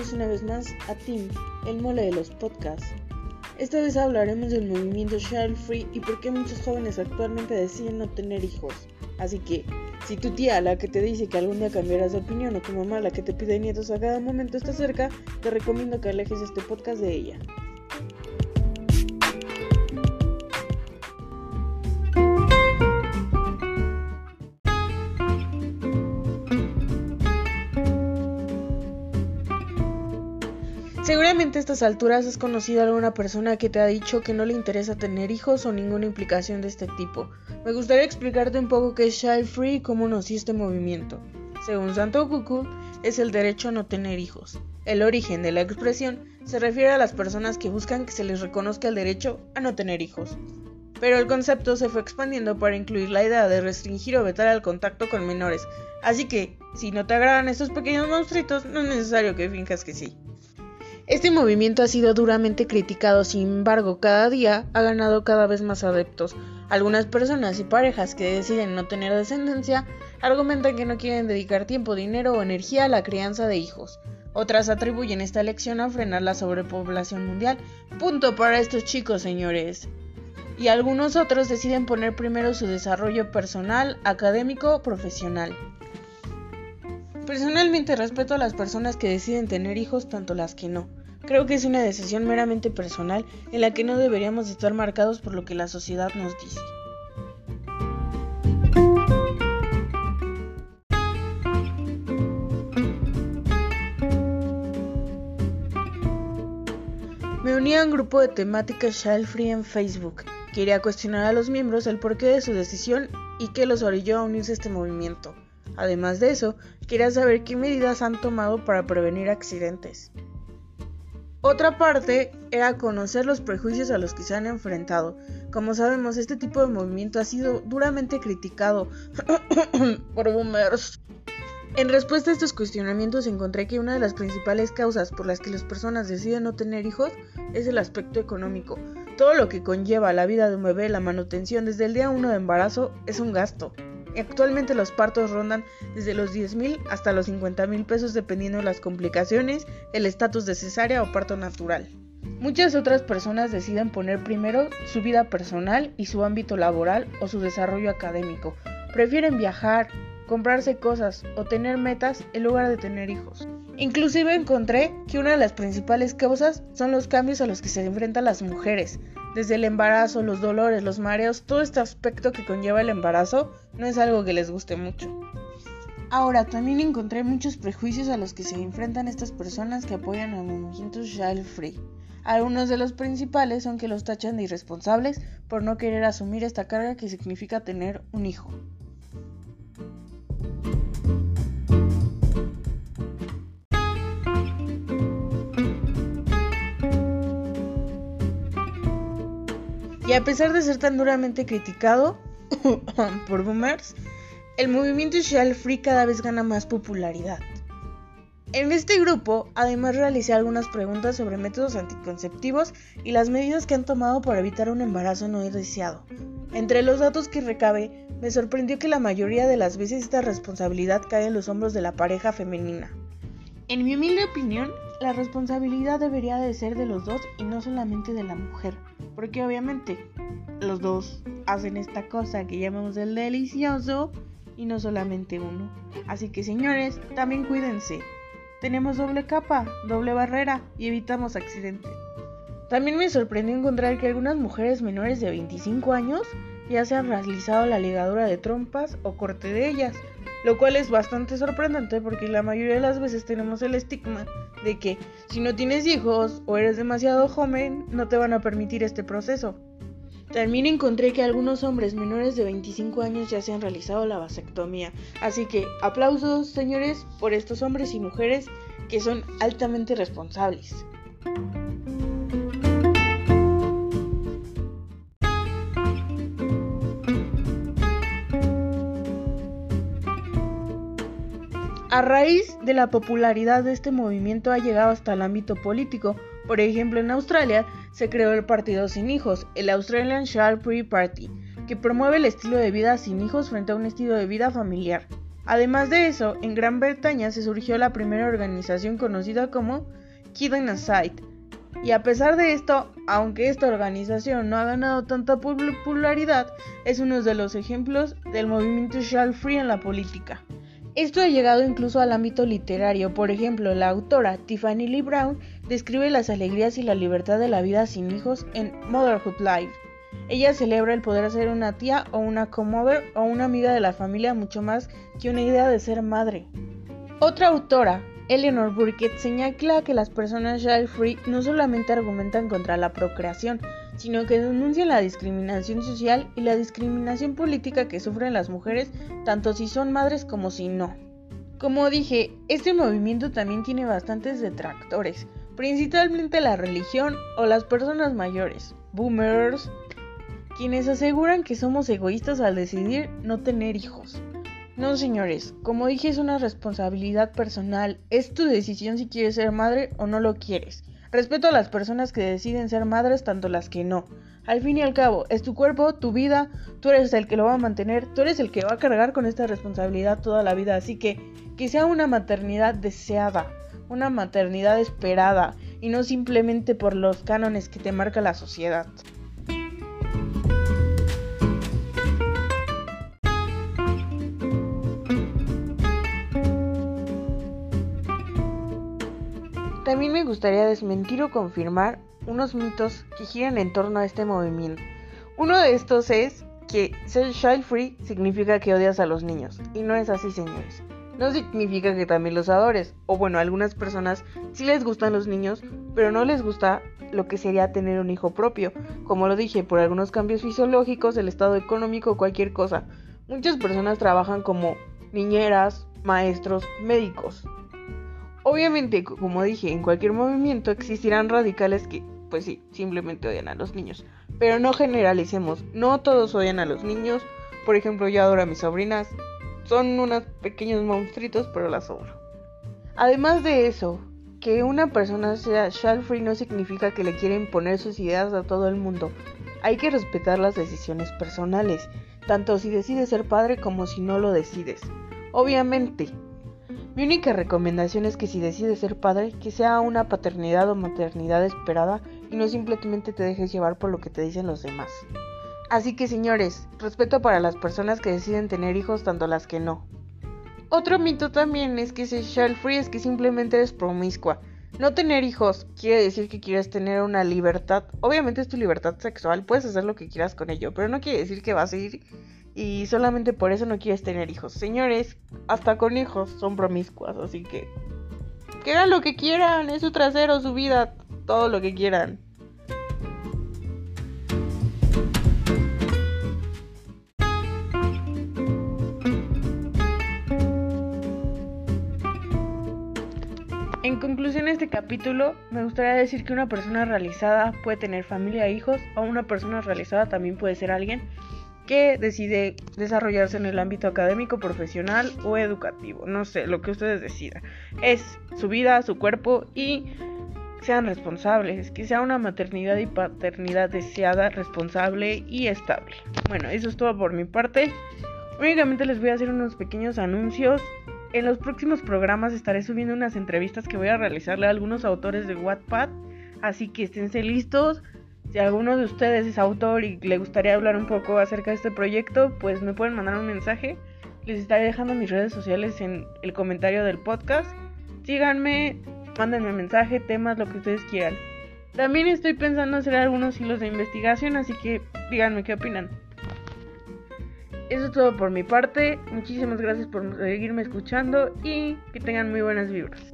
Una vez más a Team, el mole de los podcasts. Esta vez hablaremos del movimiento Child Free y por qué muchos jóvenes actualmente deciden no tener hijos. Así que, si tu tía, la que te dice que algún día cambiarás de opinión, o tu mamá, la que te pide nietos a cada momento, está cerca, te recomiendo que alejes este podcast de ella. Seguramente a estas alturas has conocido a alguna persona que te ha dicho que no le interesa tener hijos o ninguna implicación de este tipo. Me gustaría explicarte un poco qué es Child Free y cómo nació este movimiento. Según Santo Cucu, es el derecho a no tener hijos. El origen de la expresión se refiere a las personas que buscan que se les reconozca el derecho a no tener hijos. Pero el concepto se fue expandiendo para incluir la idea de restringir o vetar el contacto con menores. Así que, si no te agradan estos pequeños monstruitos, no es necesario que finjas que sí. Este movimiento ha sido duramente criticado, sin embargo, cada día ha ganado cada vez más adeptos. Algunas personas y parejas que deciden no tener descendencia argumentan que no quieren dedicar tiempo, dinero o energía a la crianza de hijos. Otras atribuyen esta elección a frenar la sobrepoblación mundial. Punto para estos chicos, señores. Y algunos otros deciden poner primero su desarrollo personal, académico, profesional. Personalmente respeto a las personas que deciden tener hijos, tanto las que no. Creo que es una decisión meramente personal en la que no deberíamos estar marcados por lo que la sociedad nos dice. Me uní a un grupo de temática Child Free en Facebook. Quería cuestionar a los miembros el porqué de su decisión y qué los orilló a unirse a este movimiento. Además de eso, quería saber qué medidas han tomado para prevenir accidentes. Otra parte era conocer los prejuicios a los que se han enfrentado. Como sabemos, este tipo de movimiento ha sido duramente criticado por boomers. En respuesta a estos cuestionamientos encontré que una de las principales causas por las que las personas deciden no tener hijos es el aspecto económico. Todo lo que conlleva la vida de un bebé, la manutención desde el día 1 de embarazo, es un gasto. Actualmente los partos rondan desde los 10 mil hasta los 50 mil pesos dependiendo de las complicaciones, el estatus de cesárea o parto natural. Muchas otras personas deciden poner primero su vida personal y su ámbito laboral o su desarrollo académico. Prefieren viajar, comprarse cosas o tener metas en lugar de tener hijos. Inclusive encontré que una de las principales causas son los cambios a los que se enfrentan las mujeres, desde el embarazo, los dolores, los mareos, todo este aspecto que conlleva el embarazo no es algo que les guste mucho. Ahora, también encontré muchos prejuicios a los que se enfrentan estas personas que apoyan al movimiento Child Free. Algunos de los principales son que los tachan de irresponsables por no querer asumir esta carga que significa tener un hijo. Y a pesar de ser tan duramente criticado por boomers, el movimiento Shell Free cada vez gana más popularidad. En este grupo, además realicé algunas preguntas sobre métodos anticonceptivos y las medidas que han tomado para evitar un embarazo no deseado. Entre los datos que recabe, me sorprendió que la mayoría de las veces esta responsabilidad cae en los hombros de la pareja femenina. En mi humilde opinión, la responsabilidad debería de ser de los dos y no solamente de la mujer, porque obviamente los dos hacen esta cosa que llamamos el delicioso y no solamente uno. Así que señores, también cuídense. Tenemos doble capa, doble barrera y evitamos accidentes. También me sorprendió encontrar que algunas mujeres menores de 25 años ya se han realizado la ligadura de trompas o corte de ellas, lo cual es bastante sorprendente porque la mayoría de las veces tenemos el estigma de que si no tienes hijos o eres demasiado joven no te van a permitir este proceso. También encontré que algunos hombres menores de 25 años ya se han realizado la vasectomía, así que aplausos señores por estos hombres y mujeres que son altamente responsables. A raíz de la popularidad de este movimiento ha llegado hasta el ámbito político. Por ejemplo, en Australia se creó el Partido Sin Hijos, el Australian Child Free Party, que promueve el estilo de vida sin hijos frente a un estilo de vida familiar. Además de eso, en Gran Bretaña se surgió la primera organización conocida como Kid Aside. Y a pesar de esto, aunque esta organización no ha ganado tanta popularidad, es uno de los ejemplos del movimiento child free en la política. Esto ha llegado incluso al ámbito literario, por ejemplo, la autora Tiffany Lee Brown describe las alegrías y la libertad de la vida sin hijos en Motherhood Life. Ella celebra el poder ser una tía o una comover o una amiga de la familia mucho más que una idea de ser madre. Otra autora, Eleanor Burkett, señala que las personas child free no solamente argumentan contra la procreación, sino que denuncian la discriminación social y la discriminación política que sufren las mujeres, tanto si son madres como si no. Como dije, este movimiento también tiene bastantes detractores, principalmente la religión o las personas mayores, boomers, quienes aseguran que somos egoístas al decidir no tener hijos. No, señores, como dije es una responsabilidad personal, es tu decisión si quieres ser madre o no lo quieres. Respeto a las personas que deciden ser madres, tanto las que no. Al fin y al cabo, es tu cuerpo, tu vida, tú eres el que lo va a mantener, tú eres el que va a cargar con esta responsabilidad toda la vida, así que que sea una maternidad deseada, una maternidad esperada, y no simplemente por los cánones que te marca la sociedad. También me gustaría desmentir o confirmar unos mitos que giran en torno a este movimiento. Uno de estos es que ser child free significa que odias a los niños. Y no es así, señores. No significa que también los adores. O bueno, algunas personas sí les gustan los niños, pero no les gusta lo que sería tener un hijo propio. Como lo dije, por algunos cambios fisiológicos, el estado económico, cualquier cosa. Muchas personas trabajan como niñeras, maestros, médicos. Obviamente, como dije, en cualquier movimiento existirán radicales que, pues sí, simplemente odian a los niños. Pero no generalicemos, no todos odian a los niños. Por ejemplo, yo adoro a mis sobrinas. Son unos pequeños monstruitos, pero las adoro. Además de eso, que una persona sea child free no significa que le quiera imponer sus ideas a todo el mundo. Hay que respetar las decisiones personales, tanto si decides ser padre como si no lo decides. Obviamente, mi única recomendación es que si decides ser padre, que sea una paternidad o maternidad esperada y no simplemente te dejes llevar por lo que te dicen los demás. Así que señores, respeto para las personas que deciden tener hijos, tanto las que no. Otro mito también es que child free es que simplemente eres promiscua. No tener hijos quiere decir que quieres tener una libertad. Obviamente es tu libertad sexual, puedes hacer lo que quieras con ello, pero no quiere decir que vas a ir y solamente por eso no quieres tener hijos. Señores, hasta con hijos son promiscuas, así que que hagan lo que quieran, es su trasero, su vida, todo lo que quieran. En conclusión de este capítulo, me gustaría decir que una persona realizada puede tener familia e hijos, o una persona realizada también puede ser alguien que decide desarrollarse en el ámbito académico, profesional o educativo. No sé, lo que ustedes decidan. Es su vida, su cuerpo y sean responsables, que sea una maternidad y paternidad deseada, responsable y estable. Bueno, eso es todo por mi parte. Únicamente les voy a hacer unos pequeños anuncios. En los próximos programas estaré subiendo unas entrevistas que voy a realizarle a algunos autores de Wattpad, así que esténse listos. Si alguno de ustedes es autor y le gustaría hablar un poco acerca de este proyecto, pues me pueden mandar un mensaje. Les estaré dejando mis redes sociales en el comentario del podcast. Síganme, mándenme mensaje, temas, lo que ustedes quieran. También estoy pensando hacer algunos hilos de investigación, así que díganme qué opinan. Eso es todo por mi parte. Muchísimas gracias por seguirme escuchando y que tengan muy buenas vibras.